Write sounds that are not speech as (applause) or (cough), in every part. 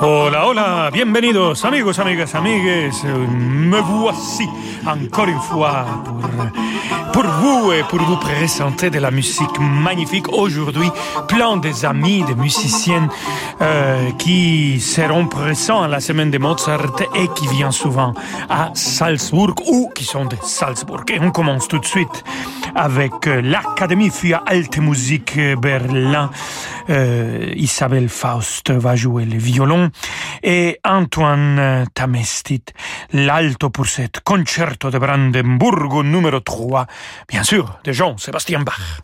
Hola, hola, bienvenidos amigos, amigas, amigues. Me voici encore une fois pour pour vous et pour vous présenter de la musique magnifique aujourd'hui. Plein des amis, des musiciens euh, qui seront présents à la semaine de Mozart et qui viennent souvent à Salzbourg ou qui sont de Salzbourg. Et on commence tout de suite avec euh, l'Académie für Alte Musik Berlin. Euh, Isabelle Faust va jouer le violon et Antoine Tamestit l'alto pour cette concerto de Brandenburg numéro 3, bien sûr, de Jean-Sébastien Bach.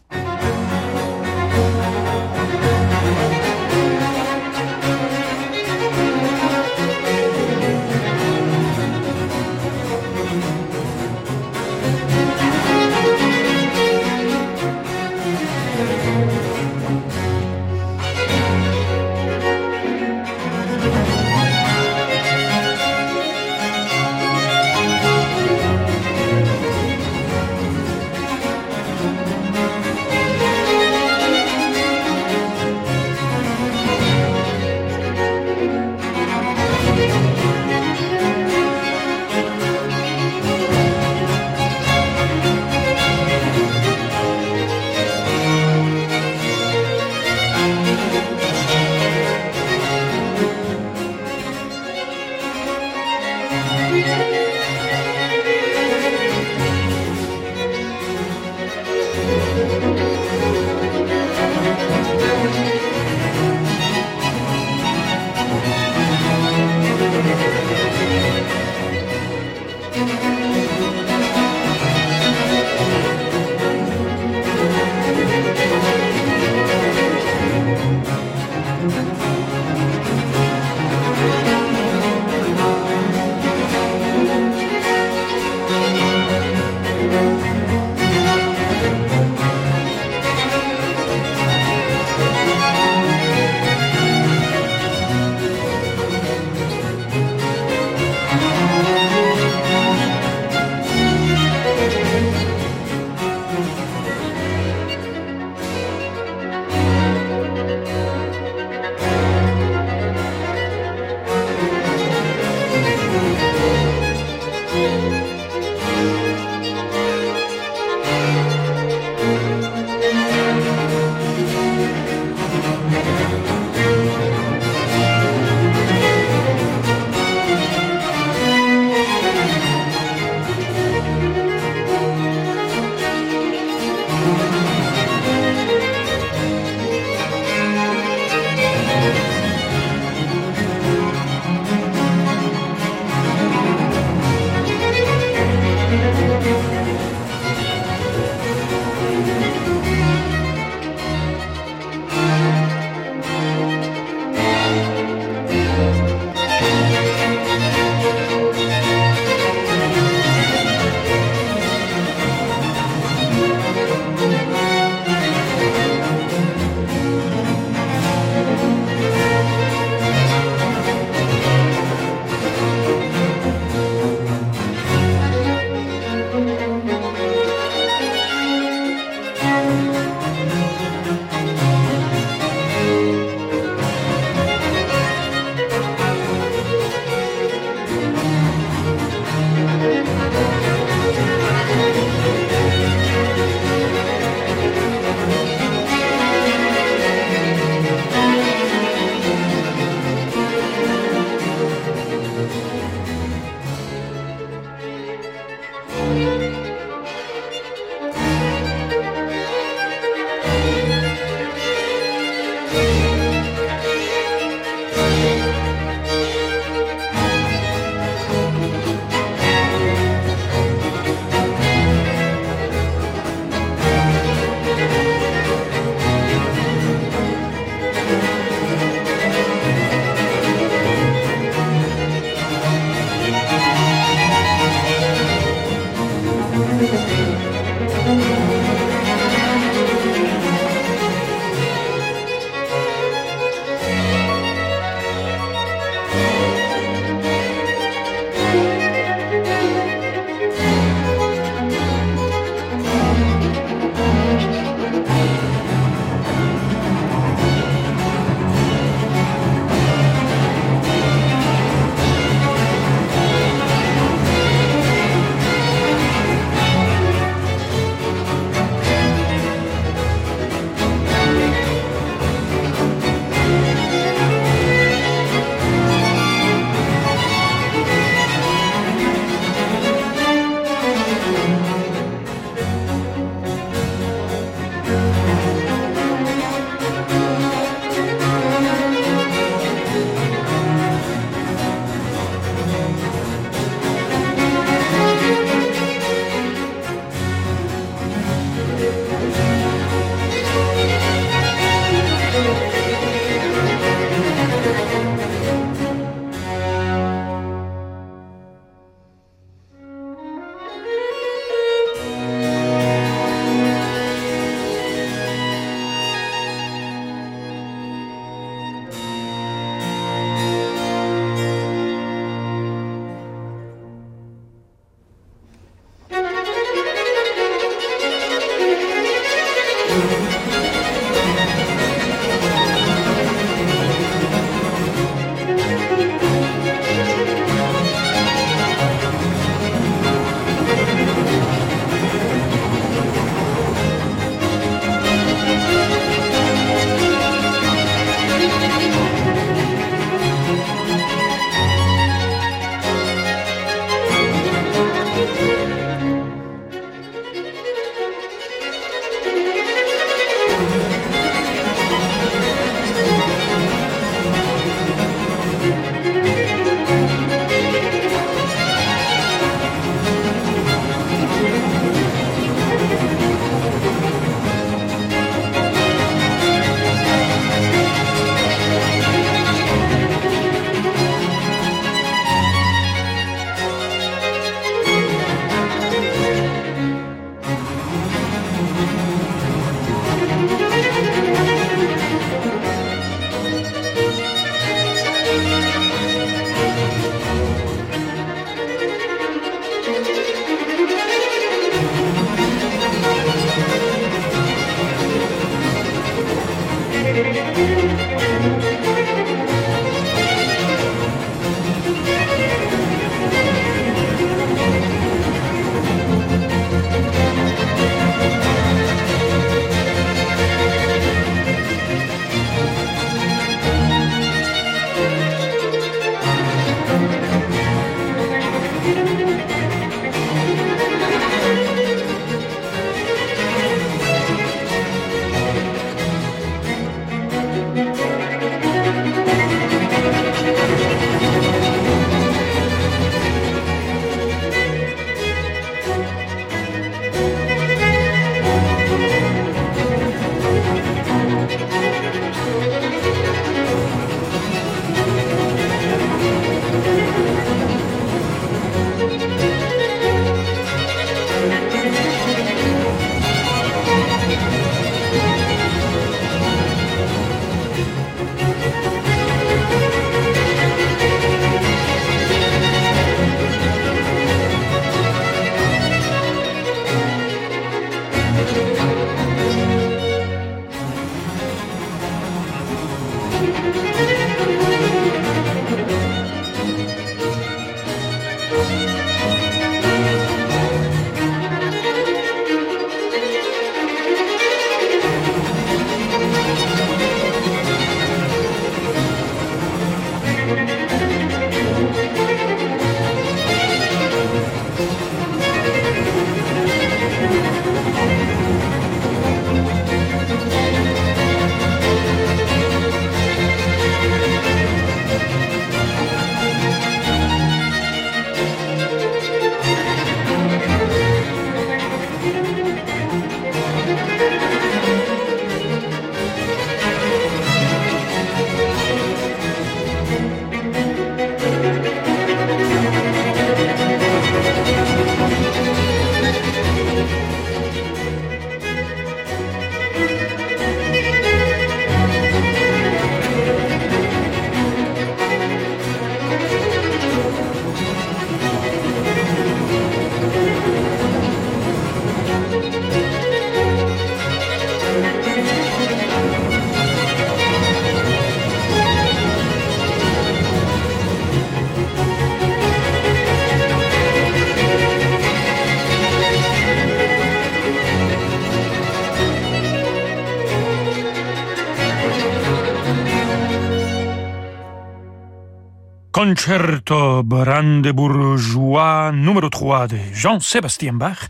Concerto Brandebourgeois numéro 3 de Jean-Sébastien Bach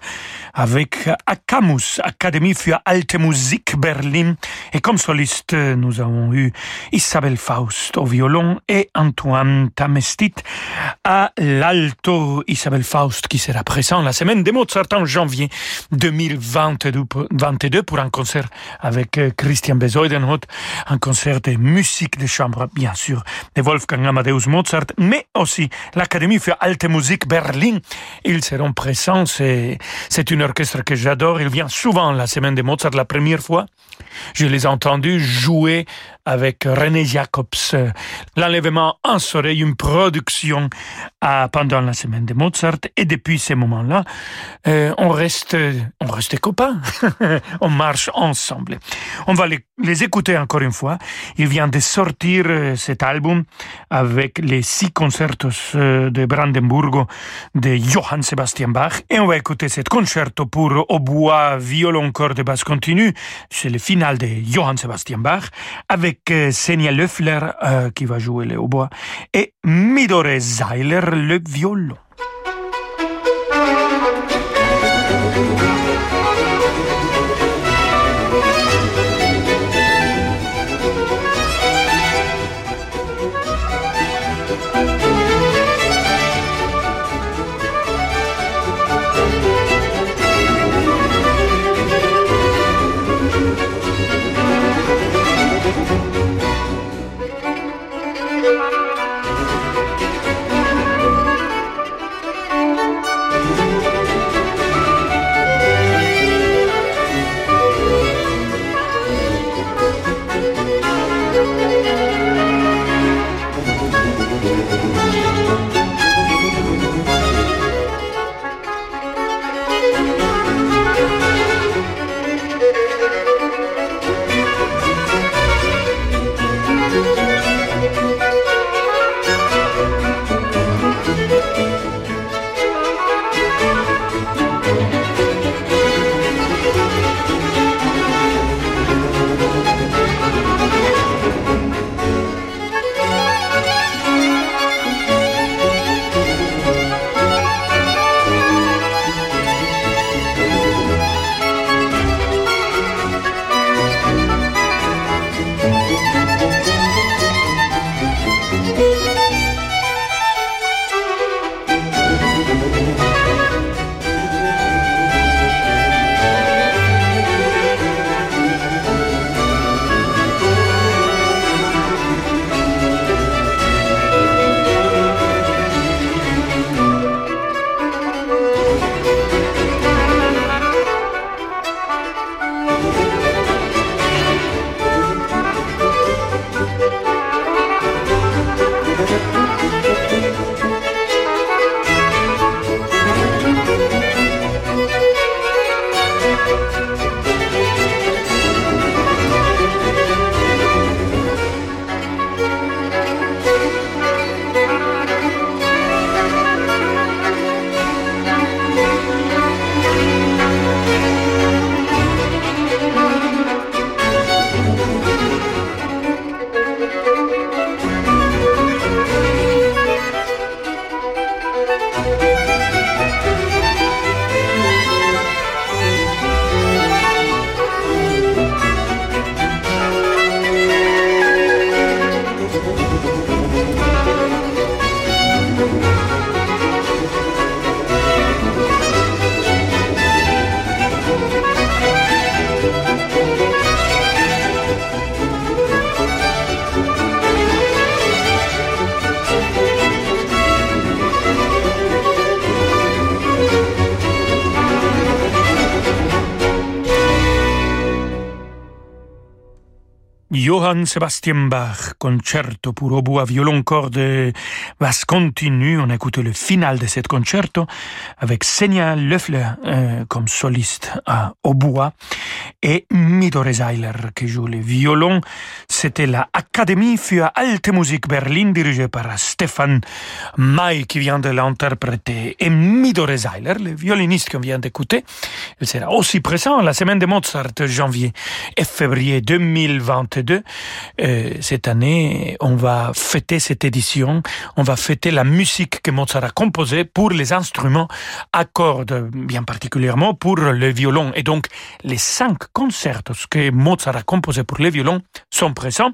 avec Akamus, Académie für Alte Musik Berlin. Et comme soliste, nous avons eu Isabelle Faust au violon et Antoine Tamestit à l'alto. Isabelle Faust qui sera présent la semaine des Mozart en janvier 2022 pour un concert avec Christian Besoidenhout, un concert de musique de chambre, bien sûr, de Wolfgang Amadeus Mozart, mais aussi l'Académie für Alte Musik Berlin. Ils seront présents, c'est une orchestre que j'adore. Il vient souvent la semaine de Mozart. La première fois, je les ai entendus jouer avec René Jacobs, l'enlèvement en soleil, une production pendant la semaine de Mozart. Et depuis ce moment-là, euh, on reste, on reste copains. (laughs) on marche ensemble. On va les, écouter encore une fois. Il vient de sortir euh, cet album avec les six concertos euh, de Brandenburgo de Johann Sebastian Bach. Et on va écouter cet concerto pour hautbois, violon, corde basse continue. C'est le final de Johann Sebastian Bach avec avec Senia Löffler euh, qui va jouer le hautbois et Midore Zeiler le violon. Johann Sebastian Bach, concerto pour à violon corde basse continue. On écoute le final de cet concerto avec Senia Löffler euh, comme soliste à oboe et Midore Seiler qui joue le violon. C'était la Académie für Alte Musik Berlin dirigée par Stefan May qui vient de l'interpréter. Et Midore Seiler, le violoniste qu'on vient d'écouter, il sera aussi présent la semaine de Mozart, janvier et février 2022. Euh, cette année, on va fêter cette édition, on va fêter la musique que Mozart a composée pour les instruments à cordes, bien particulièrement pour le violon. Et donc, les cinq concertos que Mozart a composés pour le violon sont présents.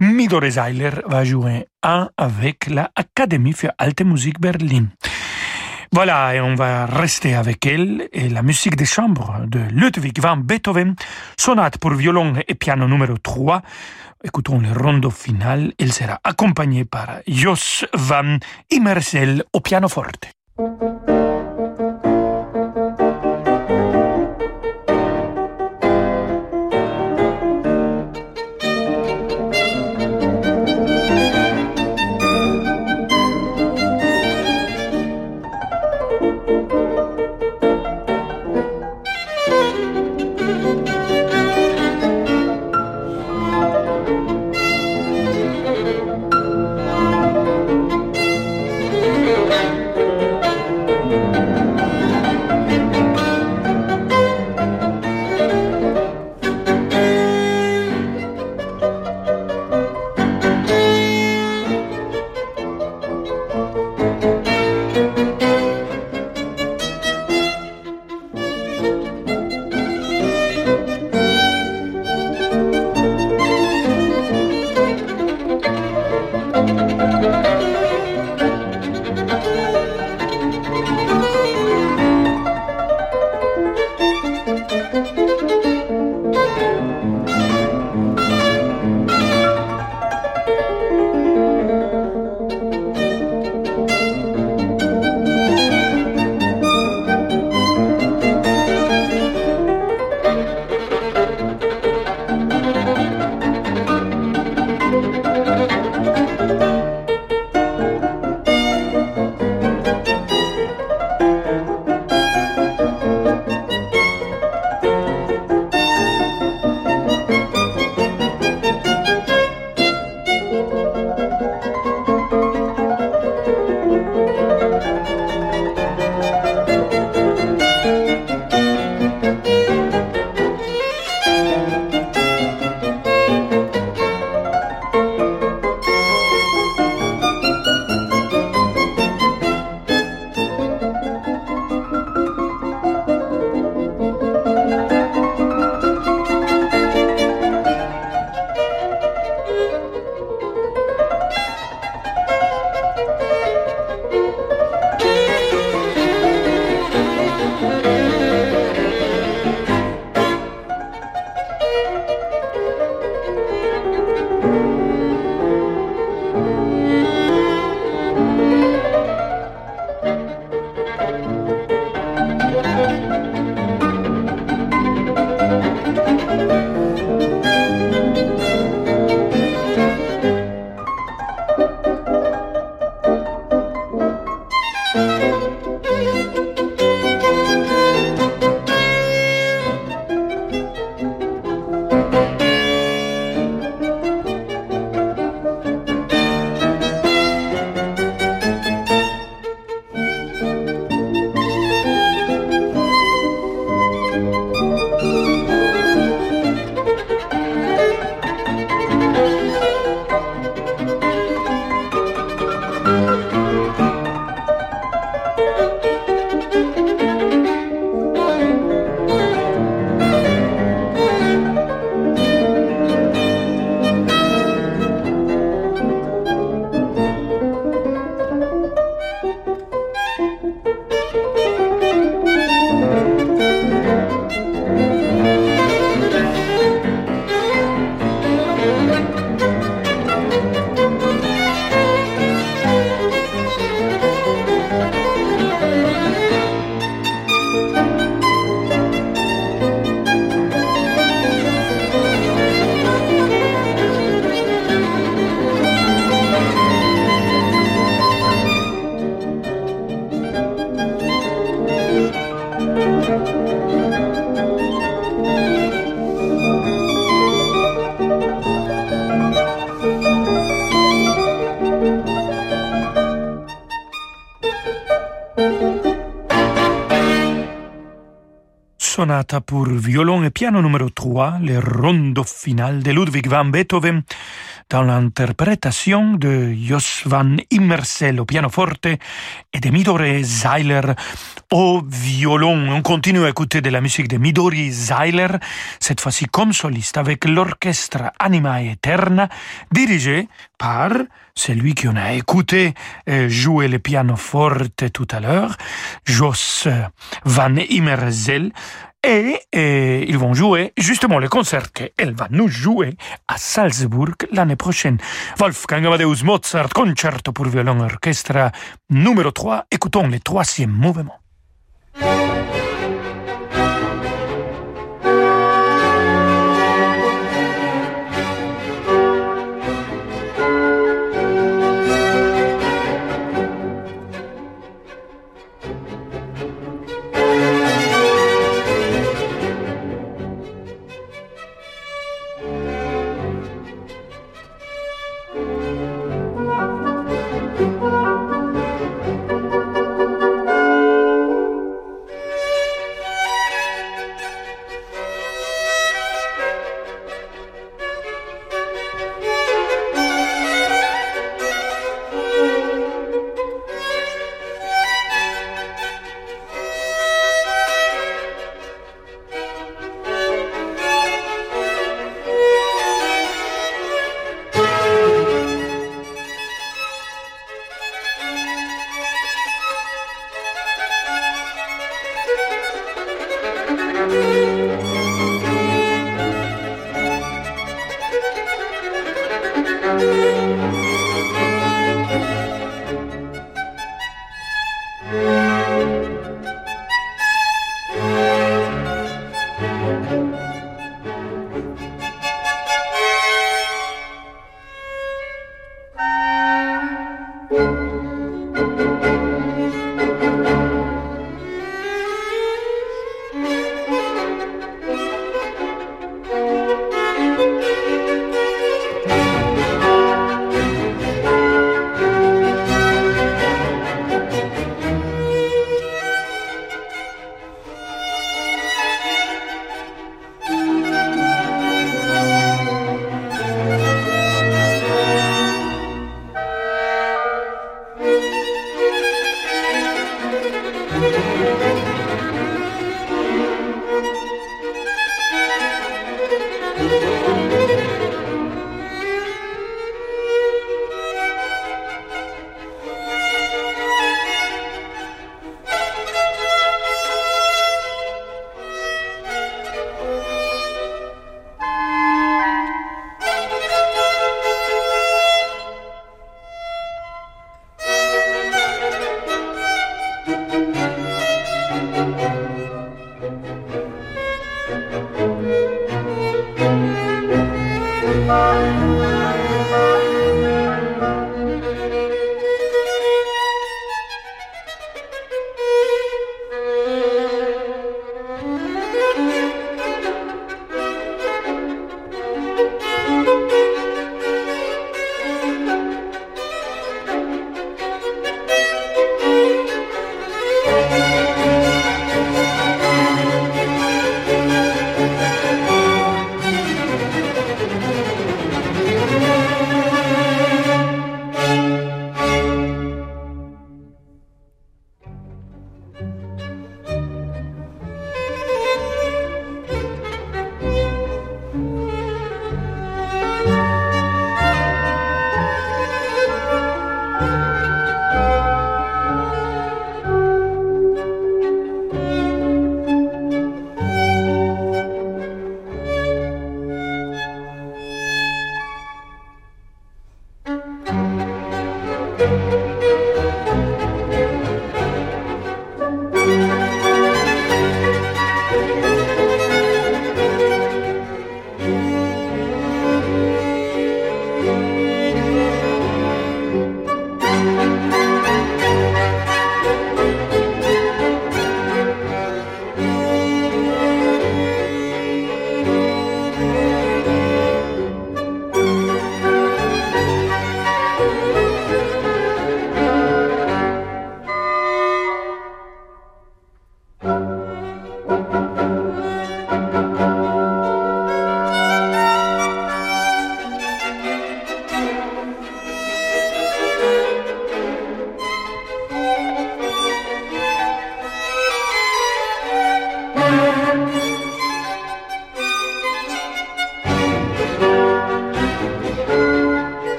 Midore Seiler va jouer un avec la Académie für Alte Musik Berlin. Voilà, et on va rester avec elle et la musique des chambres de Ludwig van Beethoven, sonate pour violon et piano numéro 3. Écoutons le rondo final. Il sera accompagné par Jos van Immersel au pianoforte. Pour violon et piano numéro 3, le rondo final de Ludwig van Beethoven, dans l'interprétation de Jos van Immersel au pianoforte et de Midori Zeiler au violon. On continue à écouter de la musique de Midori Zeiler, cette fois-ci comme soliste avec l'orchestre Anima Eterna, dirigé par celui qu'on a écouté euh, jouer le pianoforte tout à l'heure, Jos van Immersel, et, ils vont jouer justement le concert qu'elle va nous jouer à Salzbourg l'année prochaine. Wolfgang Amadeus Mozart, concerto pour violon orchestre numéro 3. Écoutons le troisième mouvement.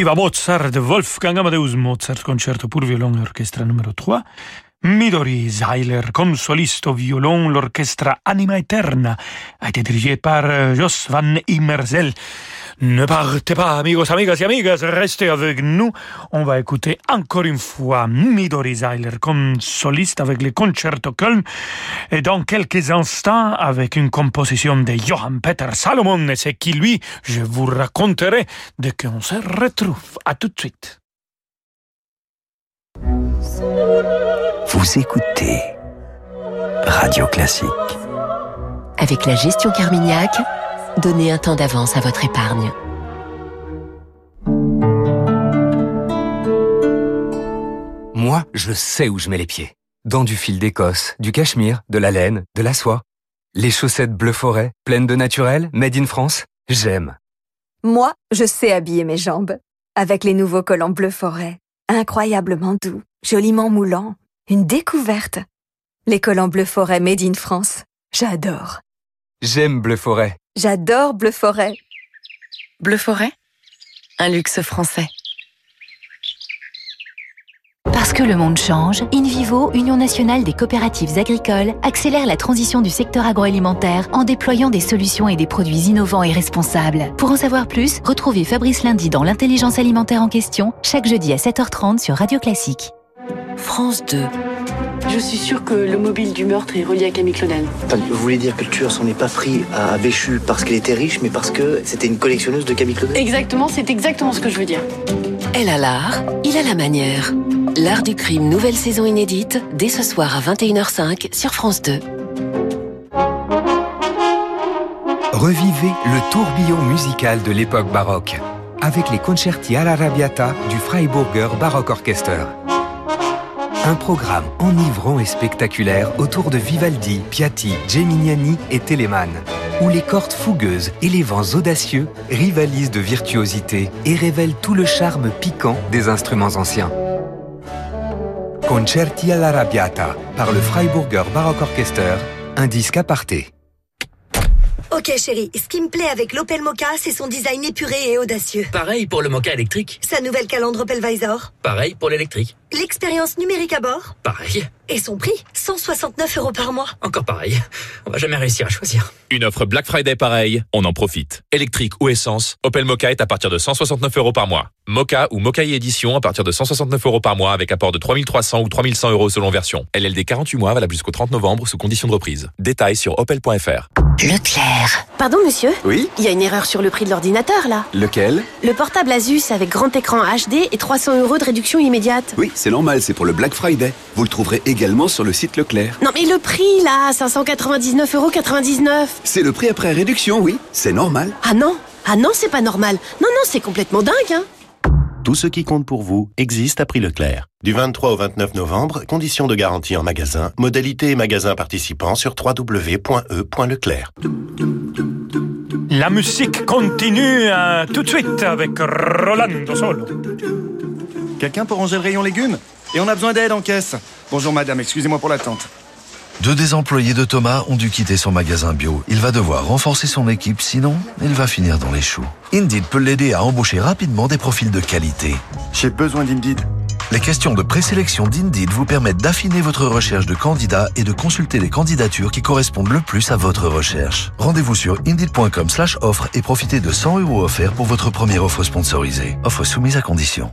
Viva Mozart, Wolfgang Amadeus Mozart, concerto pour violon et orchestre numéro 3. Midori Zeiler, comme soliste violon, l'orchestre Anima Eterna a été dirigé par euh, Jos van Immersel. Ne partez pas, amigos, amigas et amigas, restez avec nous. On va écouter encore une fois Midori Zeiler comme soliste avec le Concerto Köln et dans quelques instants avec une composition de Johann Peter Salomon et c'est qui lui, je vous raconterai dès qu'on se retrouve. À tout de suite. Vous écoutez Radio Classique. Avec la gestion Carmignac, donnez un temps d'avance à votre épargne. Moi, je sais où je mets les pieds. Dans du fil d'Écosse, du cachemire, de la laine, de la soie. Les chaussettes bleu forêt, pleines de naturel, made in France, j'aime. Moi, je sais habiller mes jambes. Avec les nouveaux collants bleu forêt. Incroyablement doux, joliment moulants. Une découverte. Les collants bleu forêt made in France. J'adore. J'aime bleu forêt. J'adore bleu forêt. Bleu forêt? Un luxe français. Parce que le monde change, InVivo, Union nationale des coopératives agricoles, accélère la transition du secteur agroalimentaire en déployant des solutions et des produits innovants et responsables. Pour en savoir plus, retrouvez Fabrice Lundi dans l'intelligence alimentaire en question, chaque jeudi à 7h30 sur Radio Classique. France 2. Je suis sûre que le mobile du meurtre est relié à Camille Claudel. Vous voulez dire que le tueur s'en est pas pris à Béchu parce qu'elle était riche, mais parce que c'était une collectionneuse de Camille Claudel? Exactement, c'est exactement ce que je veux dire. Elle a l'art, il a la manière. L'art du crime, nouvelle saison inédite, dès ce soir à 21h05 sur France 2. Revivez le tourbillon musical de l'époque baroque avec les concerti alla Rabiata du Freiburger Baroque Orchester. Un programme enivrant et spectaculaire autour de Vivaldi, Piatti, Geminiani et Telemann, où les cordes fougueuses et les vents audacieux rivalisent de virtuosité et révèlent tout le charme piquant des instruments anciens. Concerti alla Rabiata par le Freiburger Baroque Orchester, un disque aparté. Ok chérie, ce qui me plaît avec l'Opel Mocha, c'est son design épuré et audacieux. Pareil pour le Mocha électrique. Sa nouvelle calandre Opel Visor. Pareil pour l'électrique. L'expérience numérique à bord. Pareil. Et son prix 169 euros par mois. Encore pareil. On va jamais réussir à choisir. Une offre Black Friday pareil, on en profite. Électrique ou essence, Opel Mocha est à partir de 169 euros par mois. Mocha ou Mocha édition à partir de 169 euros par mois avec apport de 3300 ou 3100 euros selon version. LLD 48 mois valable jusqu'au 30 novembre sous condition de reprise. Détails sur opel.fr. Leclerc. Pardon monsieur? Oui? Il y a une erreur sur le prix de l'ordinateur là. Lequel? Le portable Asus avec grand écran HD et 300 euros de réduction immédiate. Oui, c'est normal, c'est pour le Black Friday. Vous le trouverez également sur le site Leclerc. Non mais le prix là, 599,99 euros. C'est le prix après réduction, oui. C'est normal. Ah non Ah non, c'est pas normal. Non, non, c'est complètement dingue, hein Tout ce qui compte pour vous existe à prix Leclerc. Du 23 au 29 novembre, conditions de garantie en magasin, modalité et magasin participants sur www.e.leclerc. La musique continue euh, tout de suite avec Rolando Solo. Quelqu'un pour ranger le rayon légumes Et on a besoin d'aide en caisse. Bonjour madame, excusez-moi pour l'attente. Deux des employés de Thomas ont dû quitter son magasin bio. Il va devoir renforcer son équipe, sinon il va finir dans les choux. Indeed peut l'aider à embaucher rapidement des profils de qualité. J'ai besoin d'Indeed. Les questions de présélection d'Indeed vous permettent d'affiner votre recherche de candidats et de consulter les candidatures qui correspondent le plus à votre recherche. Rendez-vous sur indeed.com slash offre et profitez de 100 euros offerts pour votre première offre sponsorisée. Offre soumise à condition.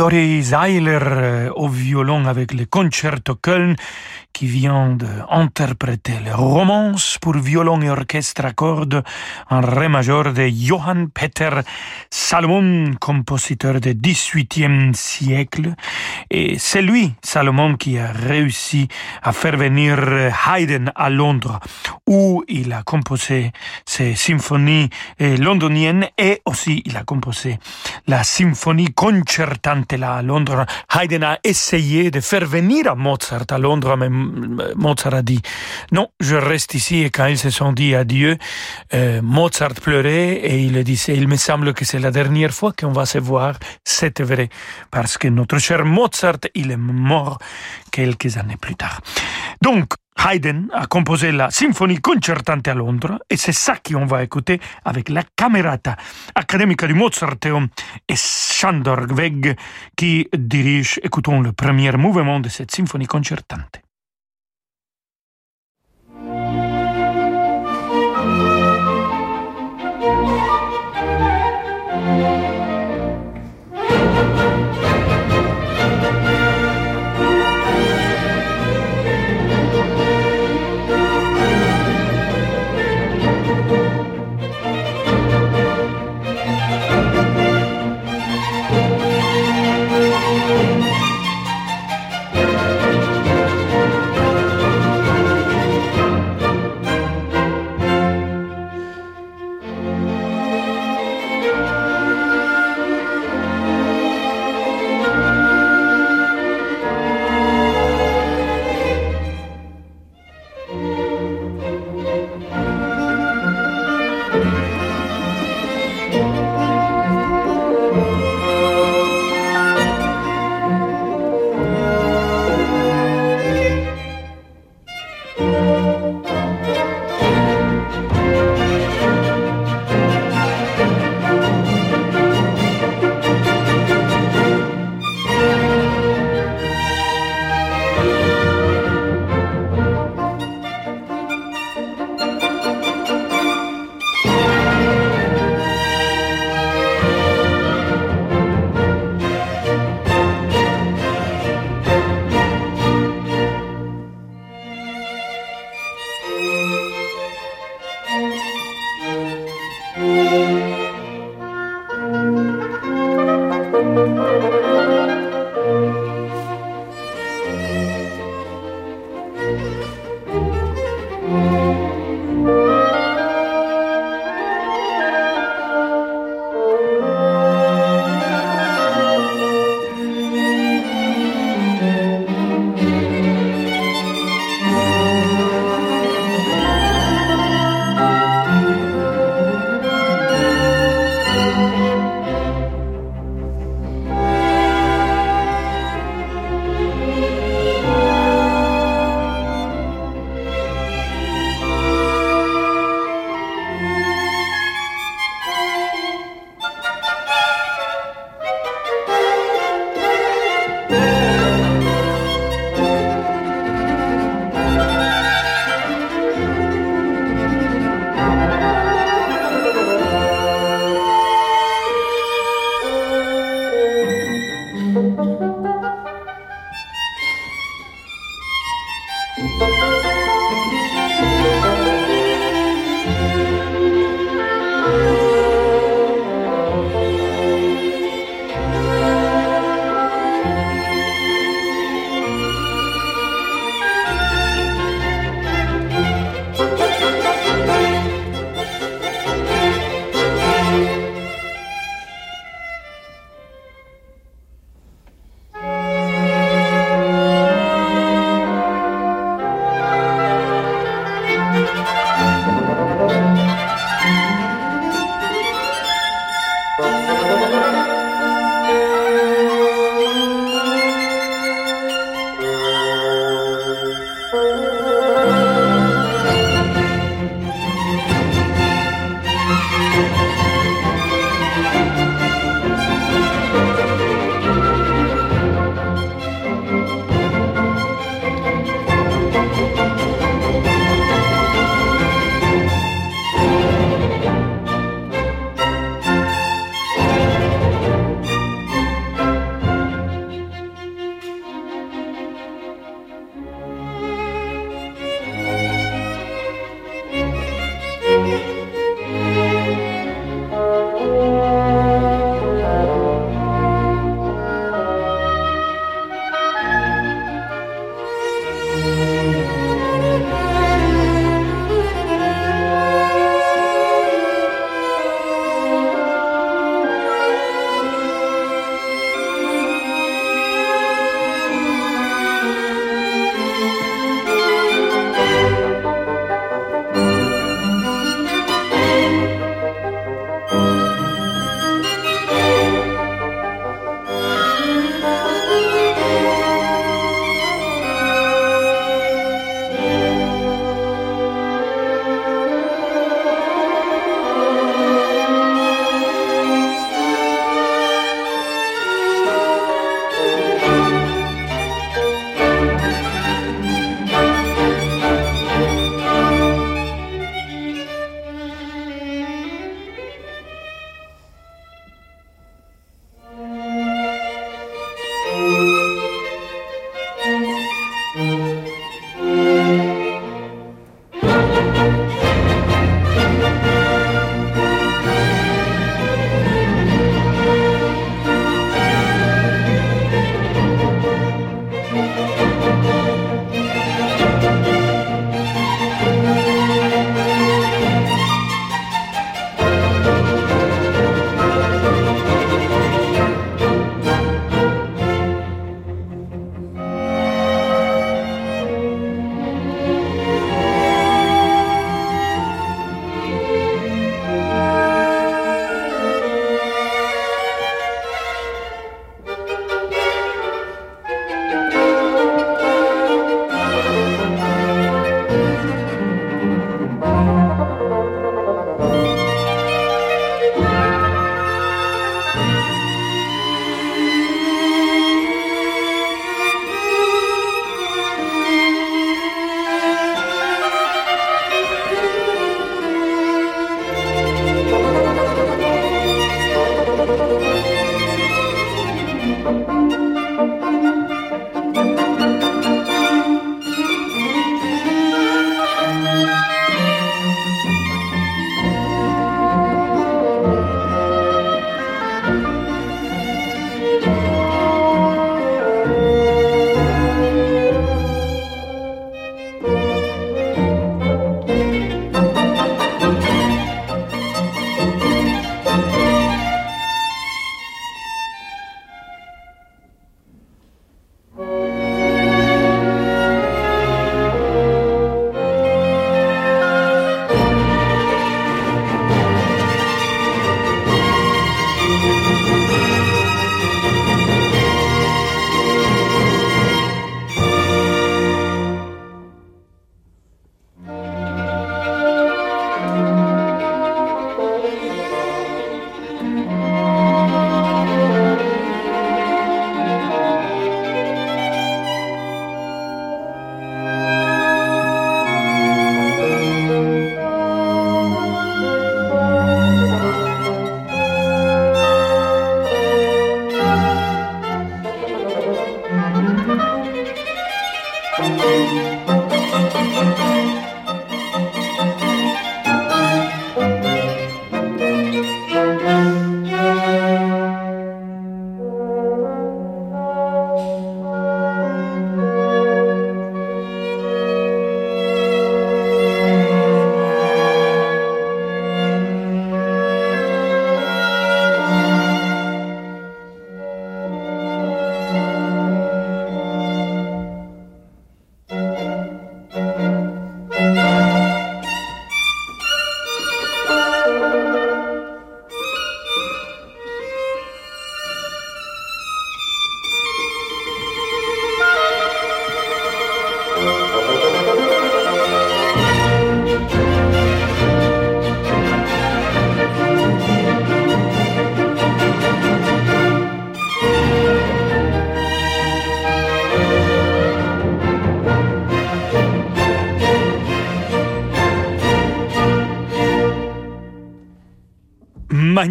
C'est Midori Zeiler au violon avec le Concerto Köln qui vient d'interpréter le romance pour violon et orchestre à cordes en ré majeur de Johann Peter Salomon, compositeur du XVIIIe siècle. Et c'est lui, Salomon, qui a réussi à faire venir Haydn à Londres, où il a composé ses symphonies londoniennes et aussi il a composé la symphonie concertante là à Londres. Haydn a essayé de faire venir à Mozart à Londres, mais Mozart a dit non, je reste ici. Et quand ils se sont dit adieu, euh, Mozart pleurait et il disait il me semble que c'est la dernière fois qu'on va se voir. C'était vrai parce que notre cher Mozart, il est mort quelques années plus tard. Donc, Haydn a composé la symphonie concertante à Londres et c'est ça qu'on va écouter avec la Camerata Académica du Mozarteum et Shandor Weg qui dirige, écoutons le premier mouvement de cette symphonie concertante.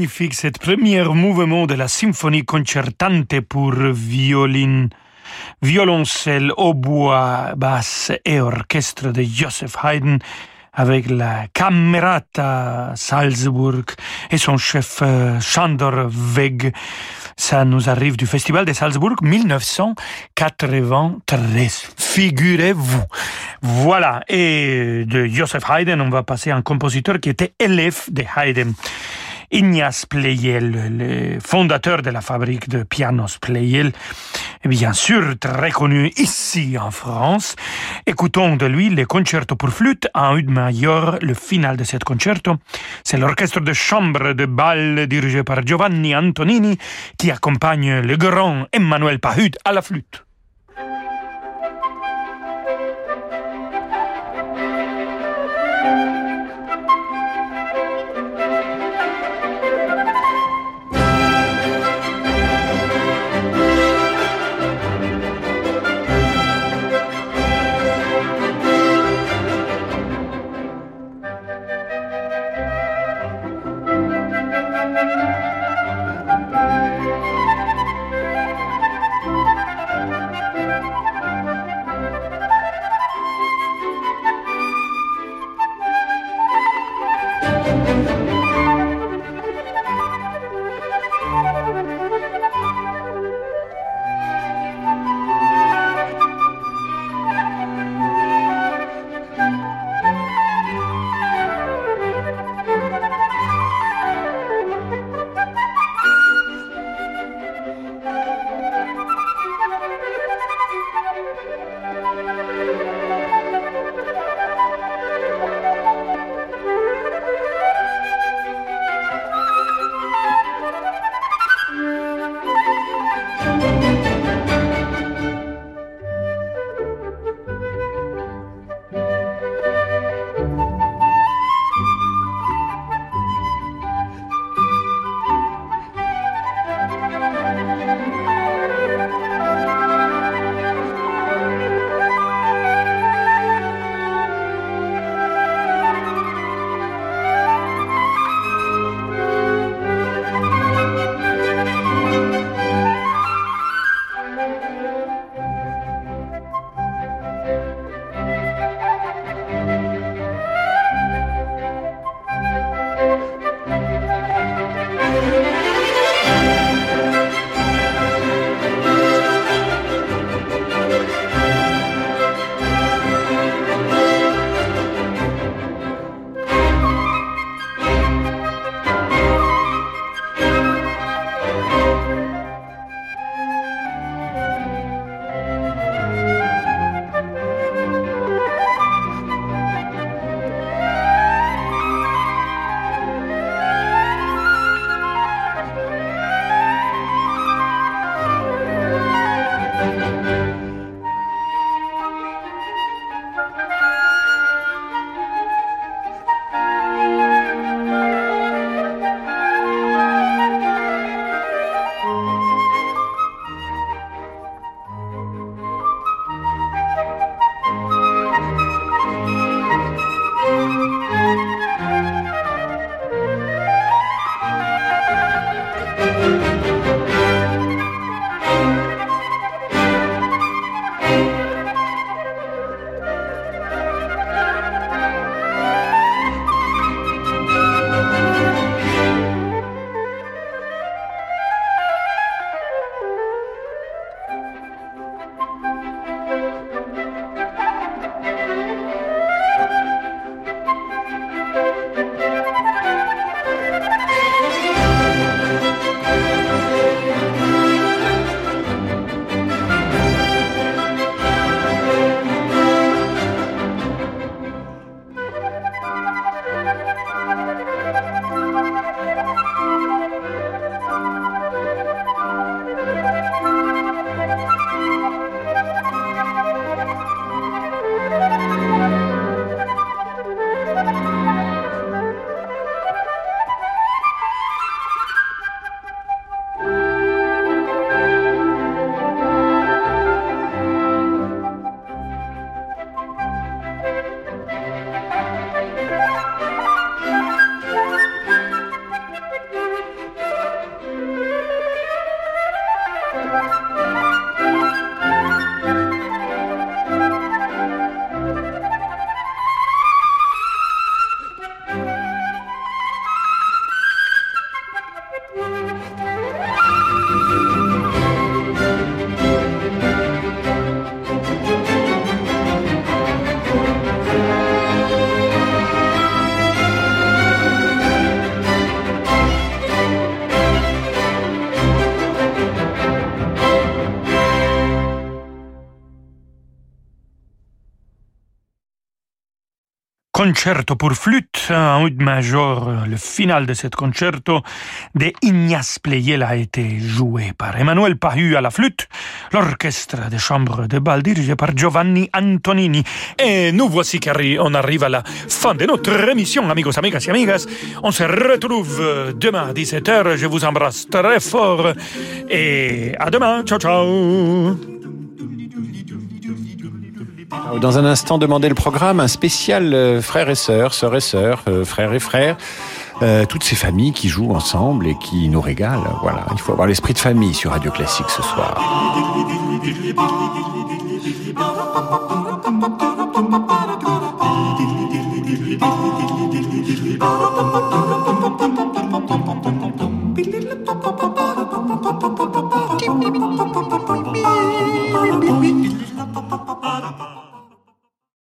Magnifique, cette première mouvement de la symphonie concertante pour violin, violoncelle, hautbois, basse et orchestre de Joseph Haydn avec la Camerata Salzburg et son chef euh, Chandor Weg. Ça nous arrive du Festival de Salzbourg 1993. Figurez-vous. Voilà. Et de Joseph Haydn, on va passer à un compositeur qui était élève de Haydn. Ignace Pleyel, le fondateur de la fabrique de pianos Pleyel, bien sûr très connu ici en France. Écoutons de lui le concerto pour flûte en une major, le final de cet concerto. C'est l'orchestre de chambre de Bâle dirigé par Giovanni Antonini qui accompagne le grand Emmanuel Pahud à la flûte. Concerto pour flûte en ut major, le final de cet concerto de Ignace Pleyel a été joué par Emmanuel Pahu à la flûte, l'orchestre de chambre de bal dirigé par Giovanni Antonini. Et nous voici on arrive à la fin de notre émission, amigos, amigas et amigas. On se retrouve demain à 17h. Je vous embrasse très fort et à demain. Ciao, ciao. Euh, dans un instant, demandez le programme, un spécial euh, frères et sœurs, sœurs et sœurs, euh, frères et frères. Euh, toutes ces familles qui jouent ensemble et qui nous régalent. Voilà, il faut avoir l'esprit de famille sur Radio Classique ce soir. (laughs) ba da ba.